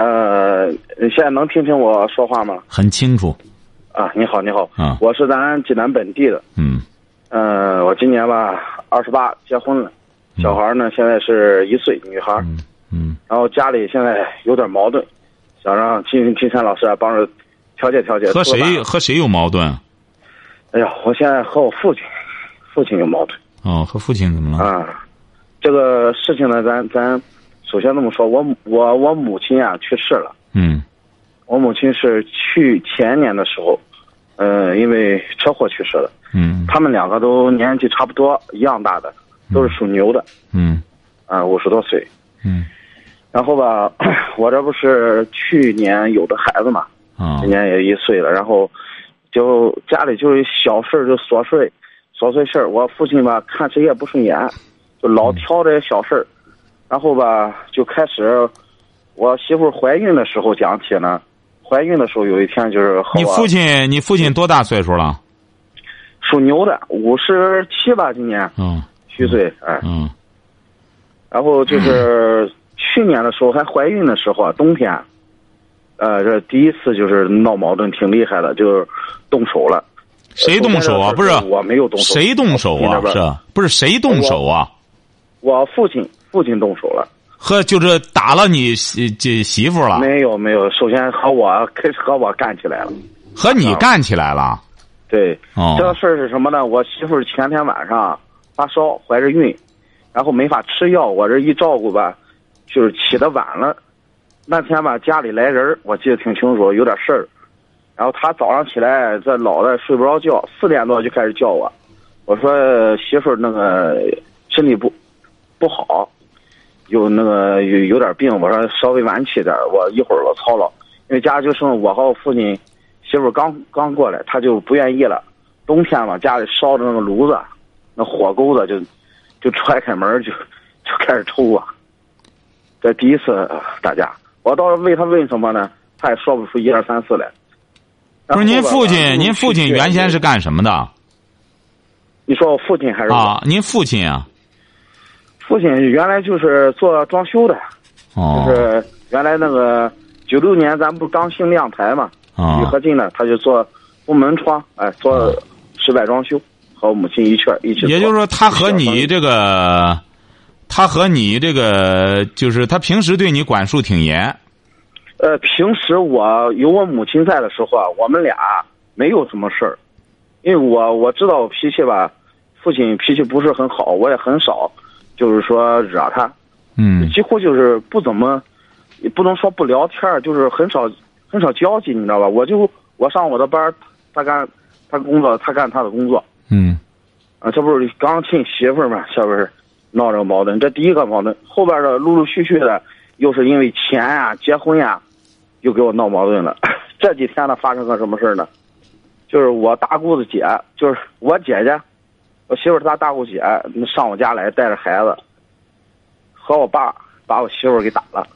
呃，现在能听清我说话吗？很清楚。啊，你好，你好。啊，我是咱济南本地的。嗯。嗯，我今年吧二十八，结婚了，小孩呢现在是一岁，女孩。嗯。嗯。然后家里现在有点矛盾，想让金金山老师啊帮着调解调解。和谁和谁有矛盾？哎呀，我现在和我父亲，父亲有矛盾。哦，和父亲怎么了？啊，这个事情呢，咱咱首先这么说，我我我母亲啊去世了。嗯。我母亲是去前年的时候，呃，因为车祸去世的。嗯。他们两个都年纪差不多，一样大的，都是属牛的。嗯。啊，五十多岁。嗯。然后吧，我这不是去年有的孩子嘛，啊，今年也一岁了。然后，就家里就是小事就琐碎，琐碎事儿。我父亲吧看谁也不顺眼，就老挑这些小事儿。然后吧，就开始，我媳妇怀孕的时候讲起呢。怀孕的时候有一天就是和你父亲，你父亲多大岁数了？属牛的，五十七吧，今年。嗯。虚岁，哎。嗯。然后就是去年的时候还怀孕的时候啊，冬天，呃，这第一次就是闹矛盾，挺厉害的，就是动手了。谁动手啊？不是我没有动手。谁动手啊？是不是谁动手啊？我父亲，父亲动手了。和就是打了你媳这媳妇了？没有没有，首先和我开始 和我干起来了。和你干起来了？对。哦。这个事儿是什么呢？我媳妇前天晚上发烧，怀着孕。然后没法吃药，我这一照顾吧，就是起的晚了。那天吧，家里来人我记得挺清楚，有点事儿。然后他早上起来，这老的睡不着觉，四点多就开始叫我。我说媳妇儿那个身体不不好，有那个有有点病。我说稍微晚起点，我一会儿我操劳。因为家就剩我和我父亲，媳妇儿刚刚过来，他就不愿意了。冬天嘛，家里烧着那个炉子，那火钩子就。就踹开门就就开始抽啊！这第一次打架，我倒是问他问什么呢？他也说不出一二三四来。不是您父亲，您父亲原先是干什么的？你说我父亲还是啊？您父亲啊？父亲原来就是做装修的，就是原来那个九六年咱不刚兴亮台嘛，铝合金的，他就做木门窗，哎，做室外装修。和我母亲一圈一起。也就是说，他和你这个，他和你这个，就是他平时对你管束挺严。呃，平时我有我母亲在的时候啊，我们俩没有什么事儿，因为我我知道我脾气吧，父亲脾气不是很好，我也很少，就是说惹他。嗯。几乎就是不怎么，也不能说不聊天就是很少很少交际，你知道吧？我就我上我的班他干他工作，他干他的工作。嗯，啊，这不是刚亲媳妇嘛，是不是闹这个矛盾？这第一个矛盾，后边的陆陆续续的，又是因为钱呀、结婚呀，又给我闹矛盾了。这几天呢，发生个什么事呢？就是我大姑子姐，就是我姐姐，我媳妇她大姑姐上我家来带着孩子，和我爸把我媳妇给打了。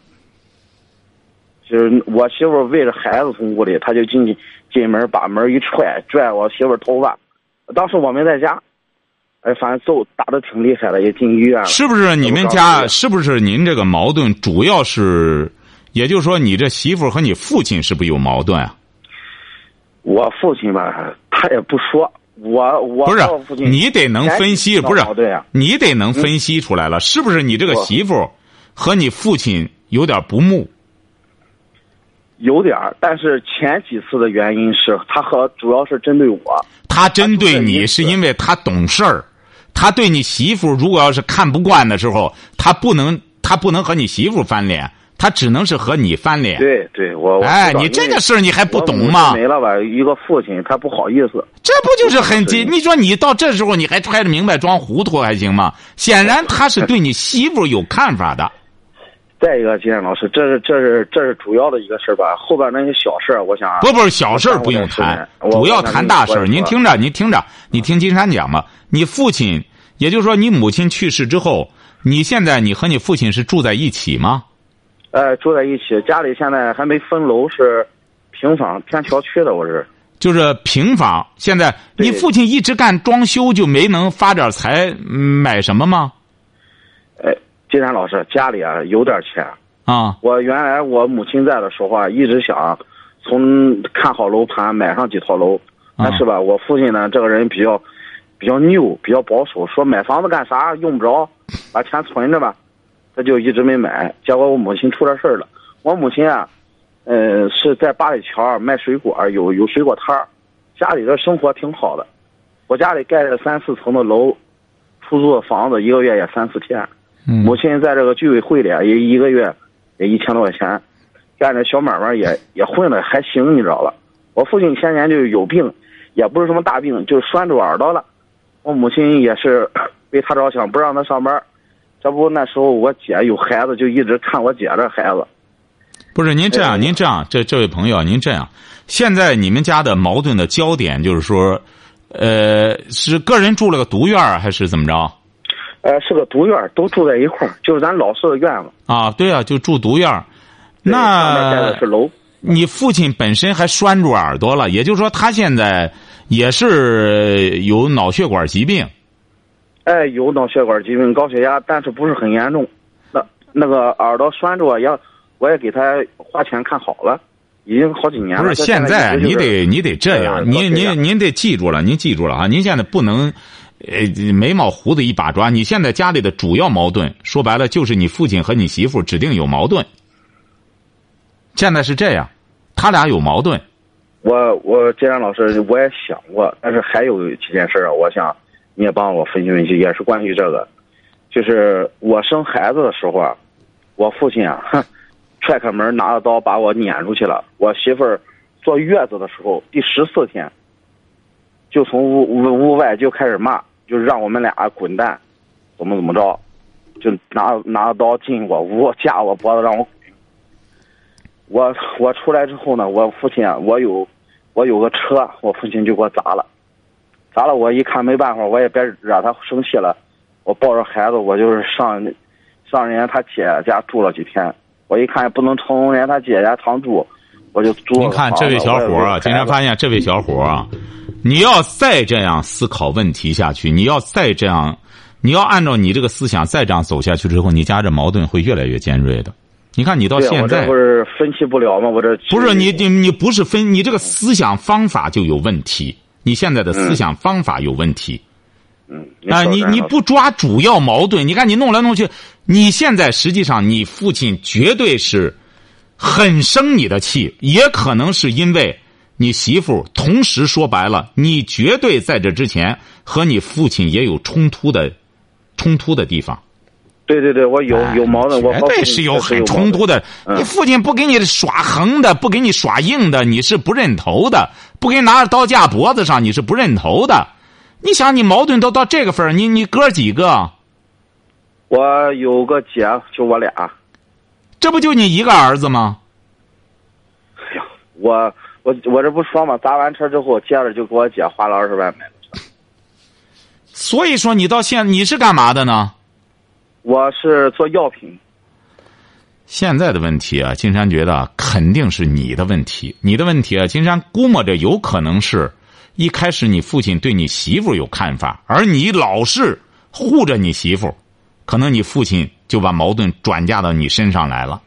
就是我媳妇为了孩子从屋里，他就进去进门把门一踹，拽我媳妇头发。当时我没在家，哎，反正揍打的挺厉害的，也进医院了。是不是你们家？是不是您这个矛盾主要是，也就是说，你这媳妇和你父亲是不是有矛盾啊？我父亲吧，他也不说，我我不是你得能分析，不是？你得能分析出来了，是不是你这个媳妇和你父亲有点不睦？有点但是前几次的原因是他和主要是针对我。他针对你是因为他懂事儿，他对你媳妇如果要是看不惯的时候，他不能他不能和你媳妇翻脸，他只能是和你翻脸。对对，我哎，你这个事儿你还不懂吗？没了吧？一个父亲他不好意思。这不就是很急？你说你到这时候你还揣着明白装糊涂还行吗？显然他是对你媳妇有看法的。再一个，金山老师，这是这是这是主要的一个事儿吧？后边那些小事儿，我想不不是小事儿不用谈，主要谈大事儿。您听着，您听着，你听金山讲吧。你父亲，也就是说你母亲去世之后，你现在你和你父亲是住在一起吗？呃，住在一起，家里现在还没分楼，是平房偏小区的，我是。就是平房，现在你父亲一直干装修，就没能发点财买什么吗？哎，金山老师家里啊有点钱啊。我原来我母亲在的时候啊，一直想从看好楼盘买上几套楼，但是吧，我父亲呢这个人比较比较拗，比较保守，说买房子干啥用不着，把钱存着吧，他就一直没买。结果我母亲出了事儿了，我母亲啊。嗯，是在八里桥卖水果，有有水果摊儿，家里的生活挺好的。我家里盖了三四层的楼，出租的房子一个月也三四千。母亲在这个居委会里也一个月也一千多块钱，干这小买卖也也混的还行，你知道吧？我父亲前年就有病，也不是什么大病，就拴住耳朵了。我母亲也是 为他着想，不让他上班。这不那时候我姐有孩子，就一直看我姐这孩子。不是您这样，您这样，这这位朋友，您这样，现在你们家的矛盾的焦点就是说，呃，是个人住了个独院还是怎么着？呃，是个独院都住在一块儿，就是咱老式的院子。啊，对啊，就住独院那是楼。你父亲本身还拴住耳朵了，也就是说，他现在也是有脑血管疾病。哎，有脑血管疾病，高血压，但是不是很严重。那那个耳朵拴住也。我也给他花钱看好了，已经好几年了。不是现在，你得你得这样，您您您得记住了，您记住了啊！您现在不能，呃，眉毛胡子一把抓。你现在家里的主要矛盾，说白了就是你父亲和你媳妇指定有矛盾。现在是这样，他俩有矛盾。我我金然老师，我也想过，但是还有几件事啊，我想你也帮我分析分析，也是关于这个，就是我生孩子的时候啊，我父亲啊，哼。踹开门，拿着刀把我撵出去了。我媳妇儿坐月子的时候，第十四天，就从屋屋屋外就开始骂，就让我们俩滚蛋，怎么怎么着，就拿拿着刀进我屋，架我脖子让我。我我出来之后呢，我父亲啊，我有我有个车，我父亲就给我砸了，砸了我一看没办法，我也别惹他生气了，我抱着孩子，我就是上上人家他姐家住了几天。我一看也不能从人家他姐家常住，我就租。您看这位小伙啊，今天发现这位小伙啊，你要再这样思考问题下去，你要再这样，你要按照你这个思想再这样走下去之后，你家这矛盾会越来越尖锐的。你看你到现在不是分析不了吗？我这不是你你你不是分，你这个思想方法就有问题。你现在的思想方法有问题。嗯啊，你你不抓主要矛盾，你看你弄来弄去。你现在实际上，你父亲绝对是很生你的气，也可能是因为你媳妇。同时说白了，你绝对在这之前和你父亲也有冲突的冲突的地方。对对对，我有有矛盾，我绝对是有很冲突的。你父亲不给你耍横的，不给你耍硬的，你是不认头的；不给你拿着刀架脖子上，你是不认头的。你想，你矛盾都到这个份儿，你你哥几个？我有个姐，就我俩。这不就你一个儿子吗？哎呀，我我我这不说嘛，砸完车之后，接着就给我姐花了二十万买的车。所以说，你到现你是干嘛的呢？我是做药品。现在的问题啊，金山觉得肯定是你的问题。你的问题啊，金山估摸着有可能是一开始你父亲对你媳妇有看法，而你老是护着你媳妇。可能你父亲就把矛盾转嫁到你身上来了。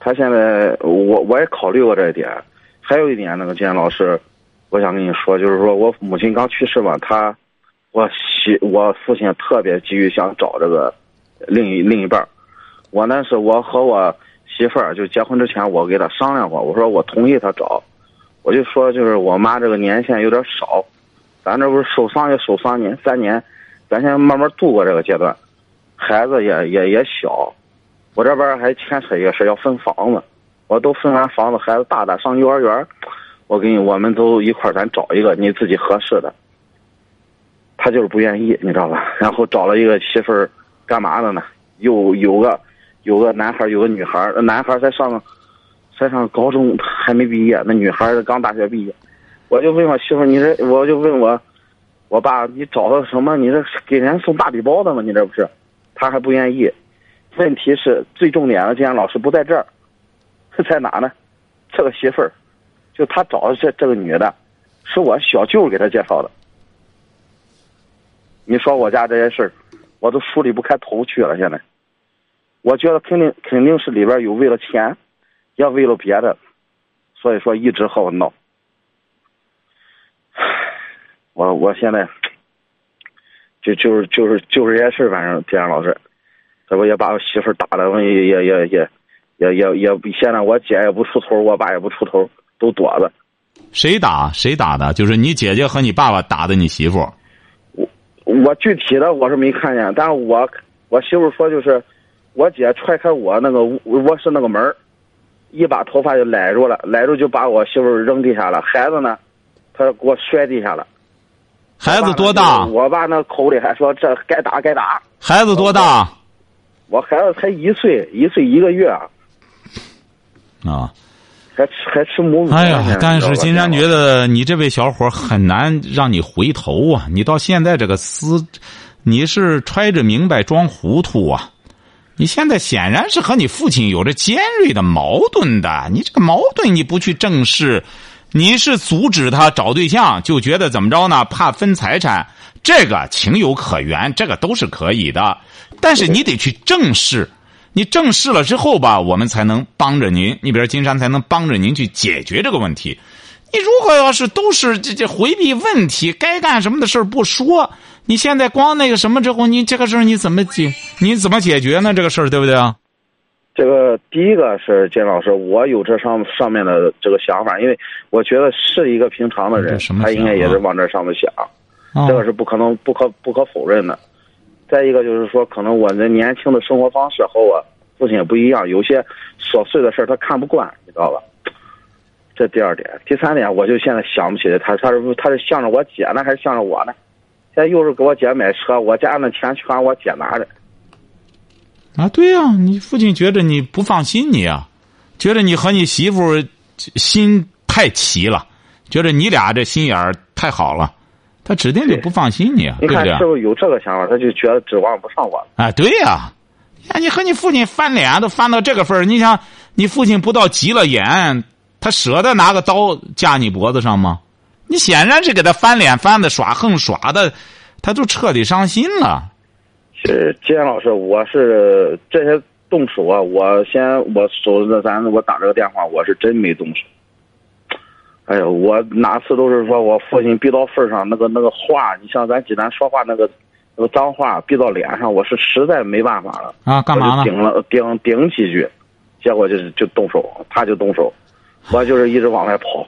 他现在，我我也考虑过这一点。还有一点，那个金老师，我想跟你说，就是说我母亲刚去世嘛，他，我媳我父亲特别急于想找这个另一另一半我呢是我和我媳妇儿就结婚之前，我给她商量过，我说我同意她找，我就说就是我妈这个年限有点少，咱这不是受伤也受三年三年，咱先慢慢度过这个阶段。孩子也也也小，我这边还牵扯一个事要分房子，我都分完房子，孩子大大上幼儿园，我给你，我们都一块咱找一个你自己合适的。他就是不愿意，你知道吧？然后找了一个媳妇儿，干嘛的呢？有有个有个男孩，有个女孩，男孩才上才上高中，还没毕业，那女孩刚大学毕业。我就问我媳妇，你这我就问我我爸，你找到什么？你这给人送大礼包的吗？你这不是？他还不愿意。问题是最重点的，既然老师不在这儿，在哪呢？这个媳妇儿，就他找的这这个女的，是我小舅给他介绍的。你说我家这些事儿，我都梳理不开头去了。现在，我觉得肯定肯定是里边有为了钱，也为了别的，所以说一直和我闹。我我现在就就是就是就是这些事儿反正田老师。这不也把我媳妇打的，也也也也也也也，现在我姐也不出头，我爸也不出头，都躲着。谁打谁打的？就是你姐姐和你爸爸打的你媳妇。我我具体的我是没看见，但是我我媳妇说就是我姐踹开我那个卧室那个门一把头发就揽住了，揽住就把我媳妇扔地下了。孩子呢，他给我摔地下了。孩子多大？我爸那口里还说这该打该打。孩子多大？我孩子才一岁，一岁一个月，啊，还吃还吃母乳。哎呀，但是金山觉得你这位小伙很难让你回头啊！你到现在这个思，你是揣着明白装糊涂啊！你现在显然是和你父亲有着尖锐的矛盾的，你这个矛盾你不去正视，你是阻止他找对象，就觉得怎么着呢？怕分财产，这个情有可原，这个都是可以的。但是你得去正视，你正视了之后吧，我们才能帮着您。你比如金山才能帮着您去解决这个问题。你如果要是都是这这回避问题，该干什么的事儿不说，你现在光那个什么之后，你这个事儿你怎么解？你怎么解决呢？这个事儿对不对啊？这个第一个是金老师，我有这上上面的这个想法，因为我觉得是一个平常的人，他应该也是往这上面想，这个是不可能、不可不可否认的。再一个就是说，可能我这年轻的生活方式和我父亲也不一样，有些琐碎的事儿他看不惯，你知道吧？这第二点，第三点，我就现在想不起来，他他是他是向着我姐呢，还是向着我呢？现在又是给我姐买车，我家那钱全我姐拿着。啊，对呀，你父亲觉得你不放心你啊，觉得你和你媳妇心太齐了，觉得你俩这心眼儿太好了。他指定就不放心你啊，对不对？是不是有这个想法？他就觉得指望不上我了。啊，对呀，呀，你和你父亲翻脸都翻到这个份儿，你想，你父亲不到急了眼，他舍得拿个刀架你脖子上吗？你显然是给他翻脸翻的耍横耍的，他就彻底伤心了。是金老师，我是这些动手啊，我先我手着咱我打这个电话，我是真没动手。哎呦，我哪次都是说我父亲逼到份上，那个那个话，你像咱济南说话那个那个脏话逼到脸上，我是实在没办法了啊！干嘛呢？顶了顶顶几句，结果就是就动手，他就动手，我就是一直往外跑，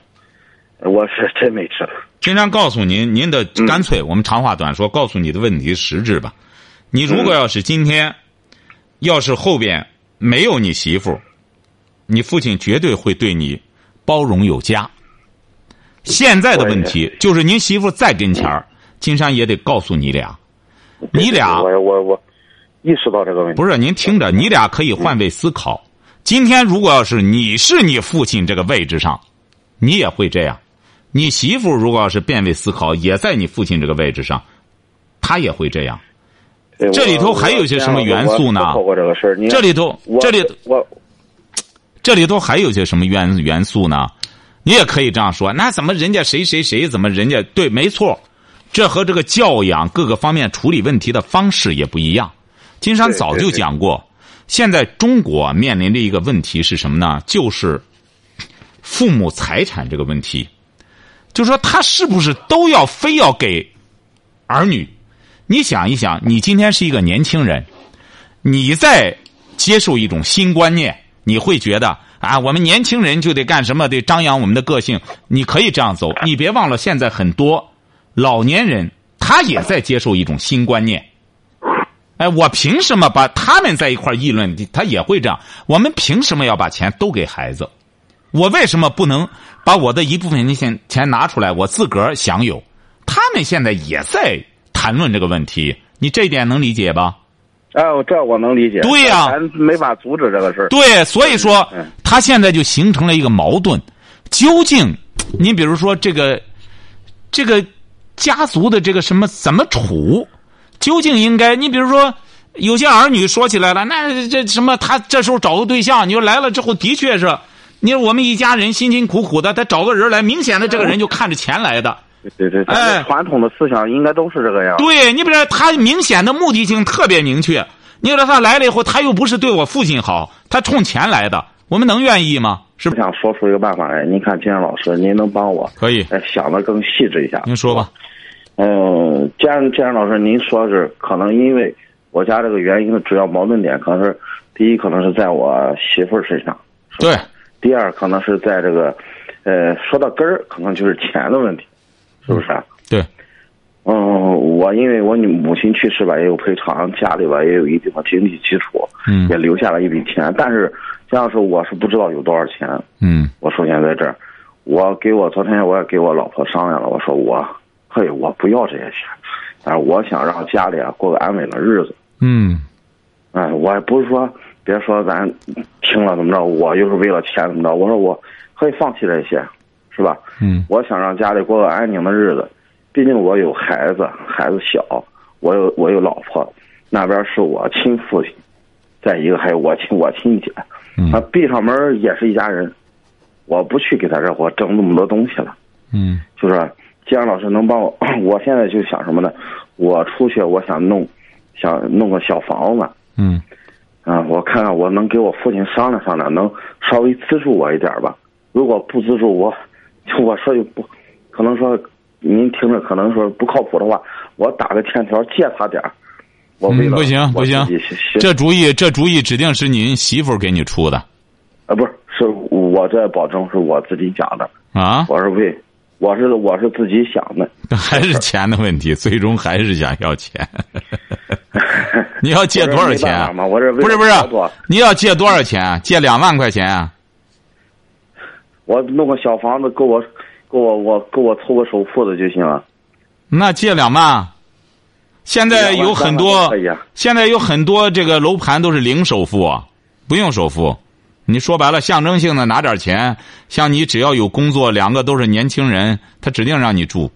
我是真没辙。经常告诉您，您的干脆，我们长话短说，告诉你的问题实质吧。你如果要是今天，要是后边没有你媳妇，你父亲绝对会对你包容有加。现在的问题就是，您媳妇在跟前儿，金山也得告诉你俩，你俩我我我意识到这个问题。不是您听着，你俩可以换位思考。今天如果要是你是你父亲这个位置上，你也会这样。你媳妇如果要是变位思考，也在你父亲这个位置上，他也会这样。这里头还有些什么元素呢？这里头这里我这里头还有些什么元元素呢？你也可以这样说，那怎么人家谁谁谁怎么人家对？没错，这和这个教养各个方面处理问题的方式也不一样。金山早就讲过，现在中国面临的一个问题是什么呢？就是父母财产这个问题，就说他是不是都要非要给儿女？你想一想，你今天是一个年轻人，你在接受一种新观念，你会觉得。啊，我们年轻人就得干什么？得张扬我们的个性。你可以这样走，你别忘了，现在很多老年人他也在接受一种新观念。哎，我凭什么把他们在一块议论？他也会这样。我们凭什么要把钱都给孩子？我为什么不能把我的一部分钱钱拿出来，我自个儿享有？他们现在也在谈论这个问题，你这一点能理解吧？哎，这我能理解。对呀咱没法阻止这个事儿。对，所以说嗯他现在就形成了一个矛盾。究竟，你比如说这个，这个家族的这个什么怎么处？究竟应该？你比如说，有些儿女说起来了，那这什么，他这时候找个对象，你说来了之后，的确是，你说我们一家人辛辛苦苦的，他找个人来，明显的这个人就看着钱来的。对对，对哎们传统的思想应该都是这个样。对你比如说，他明显的目的性特别明确。你说他来了以后，他又不是对我父亲好，他冲钱来的，我们能愿意吗？是不是？想说出一个办法来，您看金山老师，您能帮我可以，哎想的更细致一下？您说吧。嗯，既然既然老师您说是可能因为我家这个原因的主要矛盾点，可能是第一可能是在我媳妇儿身上，对，第二可能是在这个，呃，说到根儿，可能就是钱的问题，是不是啊？对，嗯，我因为我女母亲去世吧，也有赔偿，家里吧也有一定的经济基础，嗯也留下了一笔钱，但是这样说我是不知道有多少钱。嗯我首先在这儿，我给我昨天我也给我老婆商量了，我说我，嘿，我不要这些钱，但是我想让家里啊过个安稳的日子。嗯哎，我也不是说别说咱听了怎么着，我又是为了钱怎么着，我说我可以放弃这些，是吧？嗯我想让家里过个安宁的日子，毕竟我有孩子，孩子小，我有我有老婆，那边是我亲父亲，再一个还有我亲我亲姐，嗯啊，闭上门也是一家人，我不去给他这伙争那么多东西了，嗯就是既然老师能帮我，我现在就想什么呢？我出去我想弄，想弄个小房子，嗯啊，我看看我能给我父亲商量商量，能稍微资助我一点吧。如果不资助我，我说句不，可能说您听着可能说不靠谱的话，我打个欠条借他点儿我为嗯，了不行不行这主意这主意指定是您媳妇儿给你出的啊不是是我这保证是我自己讲的，啊，我是为我是我是自己想的。还是钱的问题，最终还是想要钱。你要借多少钱啊我不是不是，你要借多少钱啊？借两万块钱啊？我弄个小房子够我够我我够我凑个首付的就行了。那借两万。现在有很多现在有很多这个楼盘都是零首付啊，不用首付。你说白了，象征性的拿点钱，像你只要有工作，两个都是年轻人，他指定让你住，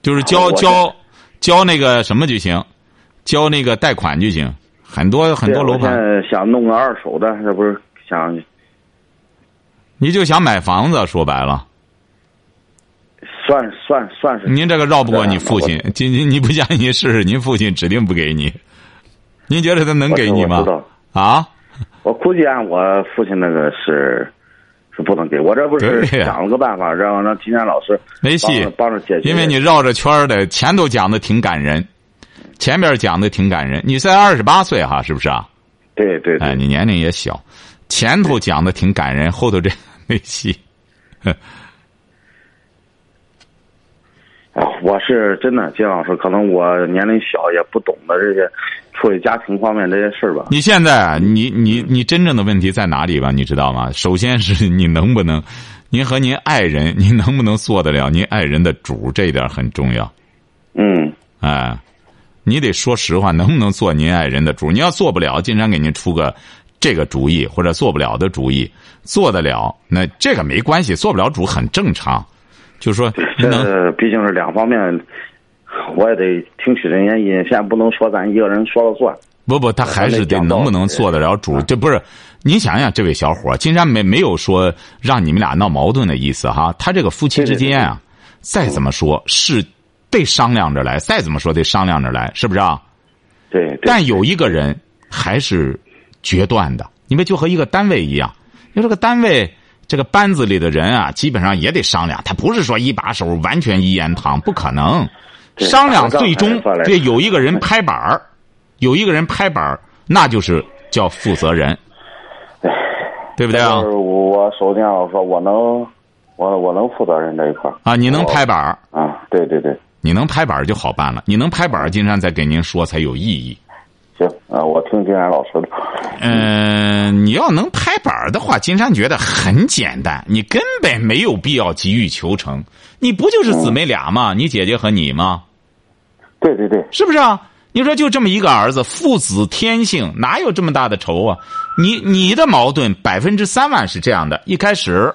就是交交交那个什么就行，交那个贷款就行。很多很多楼盘，想弄个二手的，这不是想你就想买房子，说白了，算算算是您这个绕不过你父亲今。今你你不相信您试试，您父亲指定不给你。您觉得他能给你吗我知？道，啊？我估计按我父亲那个是是不能给我，这不是对想了个办法，让让金山老师没戏帮着解决。因为你绕着圈儿的，前头讲的挺感人，前边讲的挺感人。你才二十八岁哈，是不是啊？对对对，哎，你年龄也小，前头讲的挺感人，后头这 没戏。啊，我是真的金老师，可能我年龄小，也不懂得这些处理家庭方面这些事儿吧。你现在啊，你你你真正的问题在哪里吧？你知道吗？首先是你能不能，您和您爱人，您能不能做得了您爱人的主，这一点很重要。嗯，哎，你得说实话，能不能做您爱人的主？你要做不了，金山给您出个这个主意，或者做不了的主意，做得了，那这个没关系，做不了主很正常。就是说，这毕竟是两方面，我也得听取人家意见，现在不能说咱一个人说了算。不不，他还是得能不能做得了主？这不是您想想，这位小伙儿，金山没没有说让你们俩闹矛盾的意思哈。他这个夫妻之间啊，再怎么说是得商量着来，再怎么说得商量着来，是不是啊？对，对但有一个人还是决断的，因为就和一个单位一样，就这个单位这个班子里的人啊，基本上也得商量，他不是说一把手完全一言堂，不可能。商量最终仗还是这有一个人拍板儿，有一个人拍板儿，那就是叫负责人，对不对啊就是？我首先我说我能，我我能负责任这一块儿啊，你能拍板儿，啊，对对对，你能拍板儿就好办了，你能拍板儿，金山再给您说才有意义。行啊，我听金山老师的。嗯，你要能拍板儿的话，金山觉得很简单，你根本没有必要急于求成。你不就是姊妹俩吗？你姐姐和你吗？对对对，是不是啊？你说就这么一个儿子，父子天性，哪有这么大的仇啊？你你的矛盾百分之三万是这样的：一开始，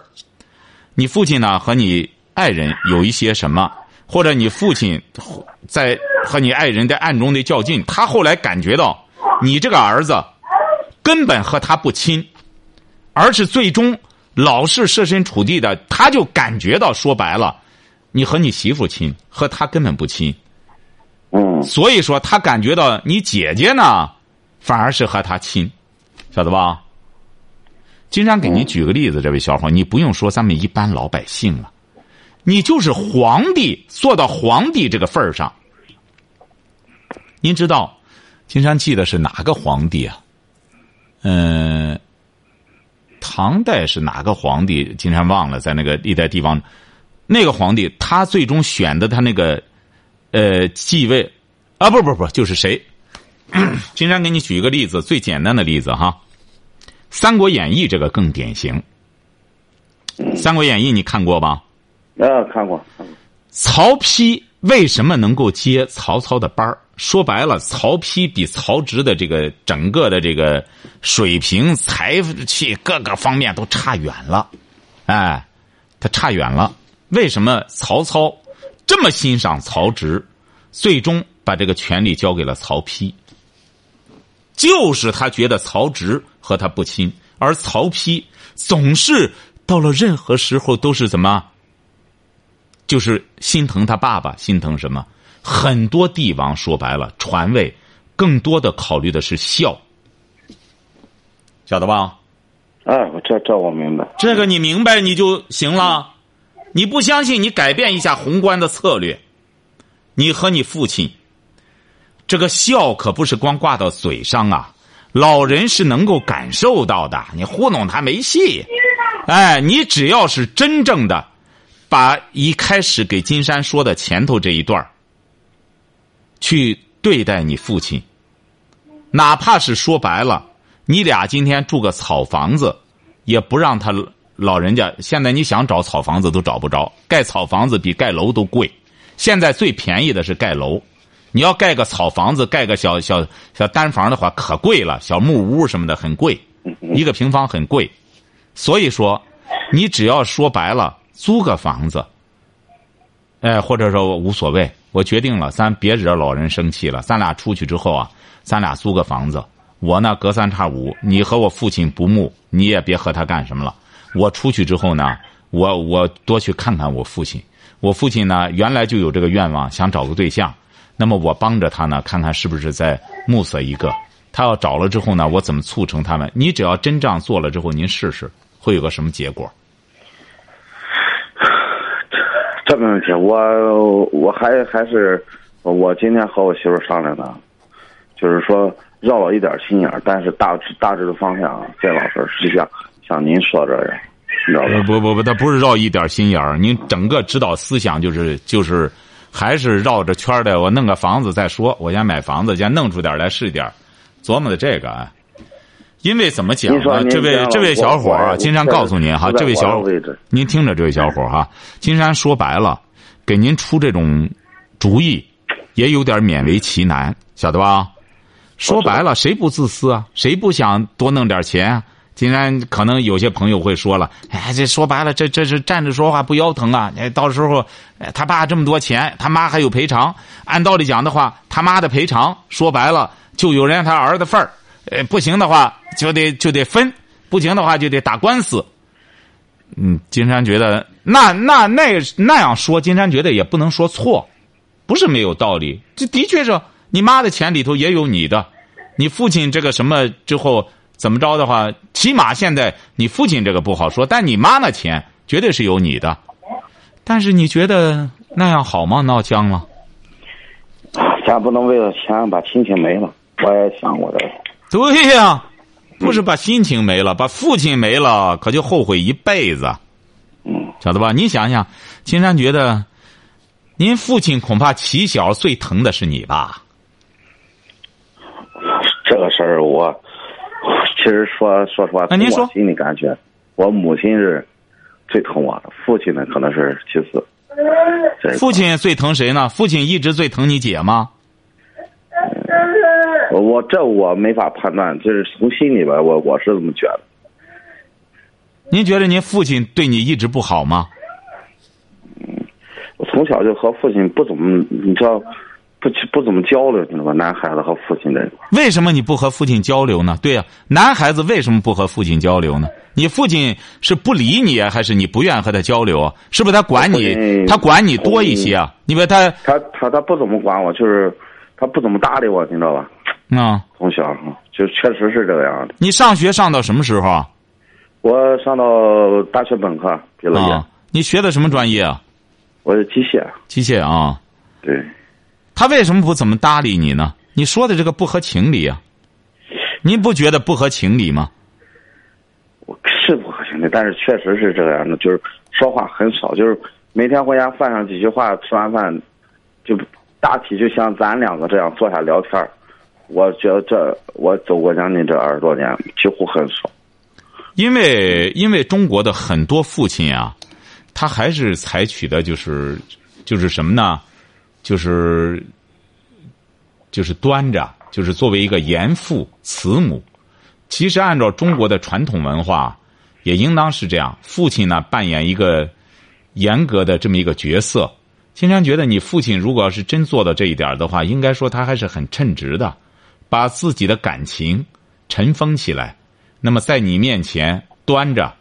你父亲呢和你爱人有一些什么，或者你父亲在和你爱人在暗中的较劲，他后来感觉到你这个儿子根本和他不亲，而是最终老是设身处地的，他就感觉到说白了，你和你媳妇亲，和他根本不亲。嗯所以说，他感觉到你姐姐呢，反而是和他亲，晓得吧？金山给您举个例子，这位小伙，你不用说咱们一般老百姓了，你就是皇帝做到皇帝这个份儿上。您知道，金山记得是哪个皇帝啊？嗯、唐代是哪个皇帝？金山忘了，在那个历代帝王，那个皇帝他最终选的他那个。呃，继位，啊，不不不，就是谁？金山给你举一个例子，最简单的例子哈，《三国演义》这个更典型。《三国演义》你看过吧？啊，看过，看过。曹丕为什么能够接曹操的班儿？说白了，曹丕比曹植的这个整个的这个水平、才气各个方面都差远了，哎，他差远了。为什么曹操？这么欣赏曹植，最终把这个权力交给了曹丕，就是他觉得曹植和他不亲，而曹丕总是到了任何时候都是怎么，就是心疼他爸爸，心疼什么？很多帝王说白了，传位更多的考虑的是孝，晓得吧？哎，我这这我明白。这个你明白你就行了。你不相信，你改变一下宏观的策略。你和你父亲，这个孝可不是光挂到嘴上啊，老人是能够感受到的。你糊弄他没戏。哎，你只要是真正的把一开始给金山说的前头这一段去对待你父亲，哪怕是说白了，你俩今天住个草房子，也不让他。老人家现在你想找草房子都找不着，盖草房子比盖楼都贵。现在最便宜的是盖楼，你要盖个草房子，盖个小小小单房的话可贵了，小木屋什么的很贵，一个平方很贵。所以说，你只要说白了，租个房子，哎，或者说无所谓，我决定了，咱别惹老人生气了。咱俩出去之后啊，咱俩租个房子，我呢隔三差五，你和我父亲不睦，你也别和他干什么了。我出去之后呢，我我多去看看我父亲。我父亲呢，原来就有这个愿望，想找个对象。那么我帮着他呢，看看是不是再物色一个。他要找了之后呢，我怎么促成他们？你只要真这样做了之后，您试试会有个什么结果？这没问题，我我还还是我今天和我媳妇商量的，就是说绕了一点心眼但是大致大致的方向，这老师实际上。像您说这样，你知道吧？不不不，他不是绕一点心眼儿，您整个指导思想就是就是，还是绕着圈的。我弄个房子再说，我先买房子，先弄出点来试点琢磨的这个啊。因为怎么讲呢？这位这位小伙儿，金山告诉您哈，这位小伙，您听着，这位小伙哈，金山说白了，给您出这种主意，也有点勉为其难，晓得吧？说白了，谁不自私啊？谁不想多弄点钱啊？金山可能有些朋友会说了，哎，这说白了，这这是站着说话不腰疼啊！哎，到时候他爸这么多钱，他妈还有赔偿。按道理讲的话，他妈的赔偿说白了就有人他儿子份儿，呃，不行的话就得就得分，不行的话就得打官司。嗯，金山觉得那那那那样说，金山觉得也不能说错，不是没有道理。这的确是你妈的钱里头也有你的，你父亲这个什么之后。怎么着的话，起码现在你父亲这个不好说，但你妈那钱绝对是有你的。但是你觉得那样好吗？闹僵了？咱不能为了钱把亲情没了。我也想过这个。对呀，不是把心情没了，把父亲没了，可就后悔一辈子。嗯，晓得吧？你想想，青山觉得，您父亲恐怕起小最疼的是你吧？这个事儿我。其实说说实话，那您说心里感觉，我母亲是最疼我的，父亲呢可能是其次。父亲最疼谁呢？父亲一直最疼你姐吗？我我这我没法判断，就是从心里边，我我是这么觉得。您觉得您父亲对你一直不好吗？嗯我从小就和父亲不怎么，你知道，不不怎么交流，你知道吧？男孩子和父亲这一块。为什么你不和父亲交流呢？对呀、男孩子为什么不和父亲交流呢？你父亲是不理你啊，还是你不愿和他交流啊？是不是他管你？他管你多一些啊？因为他他他他不怎么管我，就是他不怎么搭理我，你知道吧？啊，从小就确实是这个样的。你上学上到什么时候啊？我上到大学本科毕了业，啊，你学的什么专业啊？我是机械，机械啊。对，他为什么不怎么搭理你呢？你说的这个不合情理啊！您不觉得不合情理吗？我是不合情理，但是确实是这个样的，就是说话很少，就是每天回家饭上几句话，吃完饭就大体就像咱两个这样坐下聊天儿我觉得这我走过将近这二十多年，几乎很少。因为因为中国的很多父亲啊，他还是采取的就是就是什么呢？就是就是端着，就是作为一个严父慈母。其实按照中国的传统文化，也应当是这样。父亲呢扮演一个严格的这么一个角色。经常觉得，你父亲如果要是真做到这一点的话，应该说他还是很称职的，把自己的感情尘封起来。那么在你面前端着，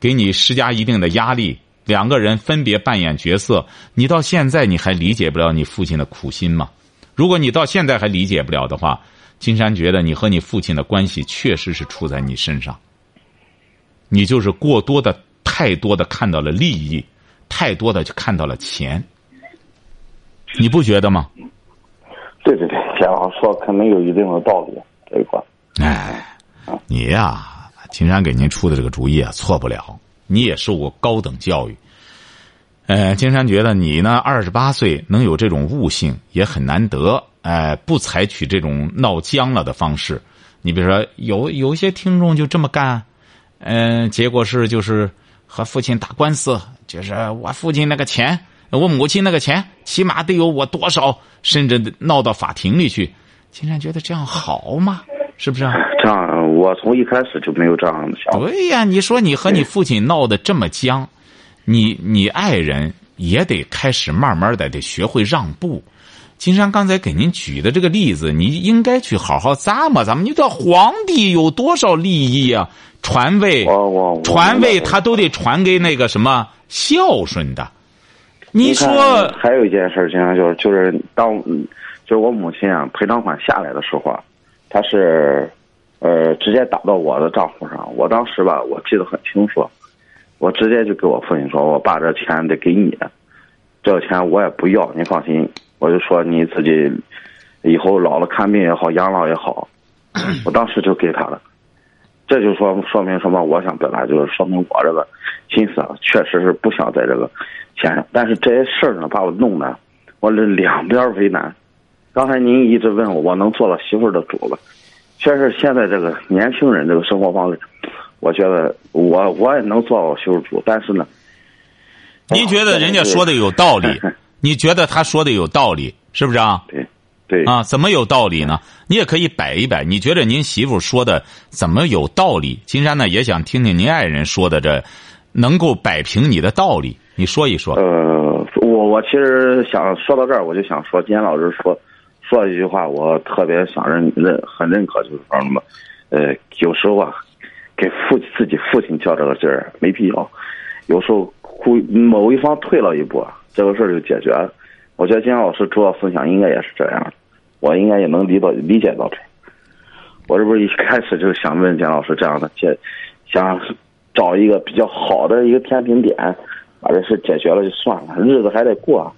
给你施加一定的压力，两个人分别扮演角色。你到现在你还理解不了你父亲的苦心吗？如果你到现在还理解不了的话，金山觉得你和你父亲的关系确实是出在你身上。你就是过多的、太多的看到了利益，太多的就看到了钱。你不觉得吗？对对对，田老师说可能有一定的道理这一块。哎，你呀，金山给您出的这个主意啊，错不了。你也受过高等教育。呃，金山觉得你呢，二十八岁能有这种悟性也很难得。哎、不采取这种闹僵了的方式。你比如说，有有一些听众就这么干，嗯、结果是就是和父亲打官司，就是我父亲那个钱，我母亲那个钱，起码得有我多少，甚至闹到法庭里去。金山觉得这样好吗？是不是啊？这样，我从一开始就没有这样的想法。对呀，你说你和你父亲闹得这么僵，你你爱人也得开始慢慢的得学会让步。金山刚才给您举的这个例子，你应该去好好咂摸咂摸。你知道皇帝有多少利益啊？传位传位，他都得传给那个什么孝顺的。你看说还有一件事儿，经常就是就是当嗯就是我母亲啊赔偿款下来的时候啊，她是呃直接打到我的账户上。我当时吧，我记得很清楚，我直接就给我父亲说：“我爸这钱得给你，这个钱我也不要，你放心。”我就说你自己以后老了看病也好，养老也好，我当时就给他了。这就说说明什么？我想表达就是说明我这个心思啊，确实是不想在这个钱上。但是这些事儿呢，把我弄得我这两边为难。刚才您一直问我，我能做到媳妇儿的主了。确实，现在这个年轻人这个生活方式，我觉得我我也能做到媳妇儿主，但是呢，您觉得人家说的有道理？你觉得他说的有道理，是不是啊？对对啊，怎么有道理呢？你也可以摆一摆。你觉得您媳妇说的怎么有道理？金山呢也想听听您爱人说的这，能够摆平你的道理，你说一说。呃，我我其实想说到这儿，我就想说，金山老师说说了一句话，我特别想认认很认可，就是说什么，呃，有时候啊，给父自己父亲较这个劲儿没必要，有时候故某一方退了一步，这个事儿就解决了。我觉得金山老师主要思想应该也是这样的，我应该也能理到理解到这。我这不是一开始就想问简老师这样的解，想找一个比较好的一个天平点，把这事解决了就算了，日子还得过，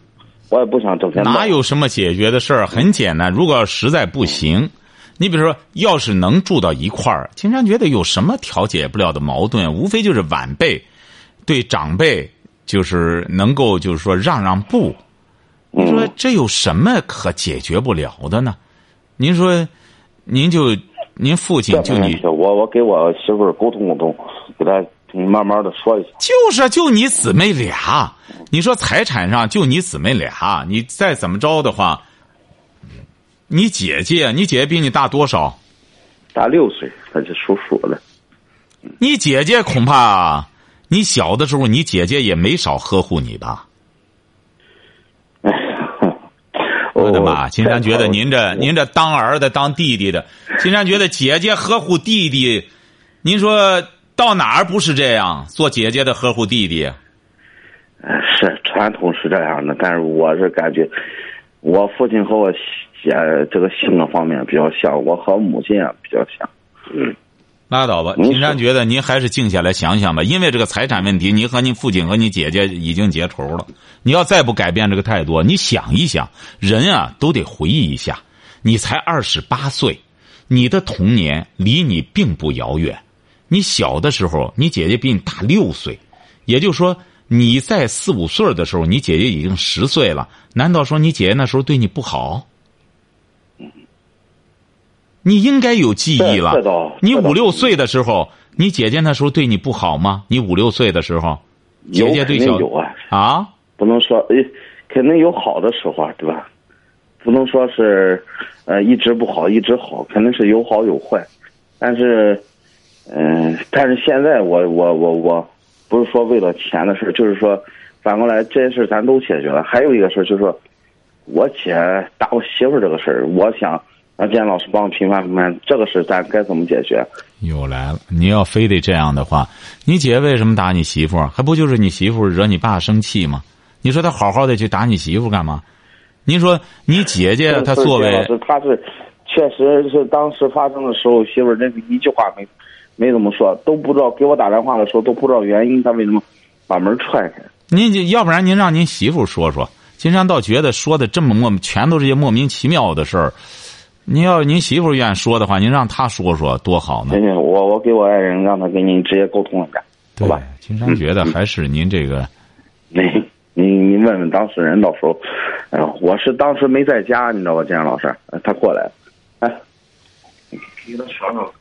我也不想整天哪有什么解决的事儿？很简单，如果要实在不行，你比如说，要是能住到一块儿，金山觉得有什么调解不了的矛盾？无非就是晚辈对长辈就是能够就是说让让步。你说嗯这有什么可解决不了的呢？您说，您就您父亲就你我我给我媳妇儿沟通沟通，给她慢慢的说一下。就是就你姊妹俩，你说财产上就你姊妹俩，你再怎么着的话，你姐姐，你姐姐比你大多少？大六岁，她是属鼠的。你姐姐恐怕，你小的时候，你姐姐也没少呵护你吧？哎呀，我的妈！金山觉得您这您这当儿子当弟弟的，金山觉得姐姐呵护弟弟，您说到哪儿不是这样？做姐姐的呵护弟弟，呃是传统是这样的，但是我是感觉，我父亲和我姐这个性格方面比较像，我和母亲也比较像。嗯，拉倒吧。您金山觉得您还是静下来想想吧，因为这个财产问题，您和您父亲和你姐姐已经结仇了。你要再不改变这个态度，你想一想，人啊都得回忆一下，你才二十八岁，你的童年离你并不遥远。你小的时候，你姐姐比你大六岁，也就是说你在四五岁的时候，你姐姐已经十岁了。难道说你姐姐那时候对你不好？你应该有记忆了。你五六岁的时候，你姐姐那时候对你不好吗？你五六岁的时候，姐姐对小有啊，啊，不能说诶，肯定有好的时候啊，对吧？不能说是呃一直不好一直好，肯定是有好有坏。但是，嗯、但是现在我我我我不是说为了钱的事，就是说反过来这些事咱都解决了。还有一个事儿就是说，我姐打我媳妇儿这个事儿，我想让建老师帮我评判评判，这个事咱该怎么解决？又来了。你要非得这样的话，你姐为什么打你媳妇儿？还不就是你媳妇儿惹你爸生气吗？你说他好好的去打你媳妇儿干嘛？您说你姐姐她作为老师，他是确实是当时发生的时候，媳妇儿真是一句话没没怎么说，都不知道给我打电话的时候都不知道原因，她为什么把门踹开？您就要不然您让您媳妇说说。金山倒觉得说的这么莫，全都是些莫名其妙的事儿。您要您媳妇愿意说的话，您让她说说多好呢行。行，我我给我爱人让他跟您直接沟通一下，对吧？，金山觉得还是您这个，您您您问问当事人，到时候，哎呦，我是当时没在家，你知道吧，建阳老师，呃他过来了，哎，给他说说。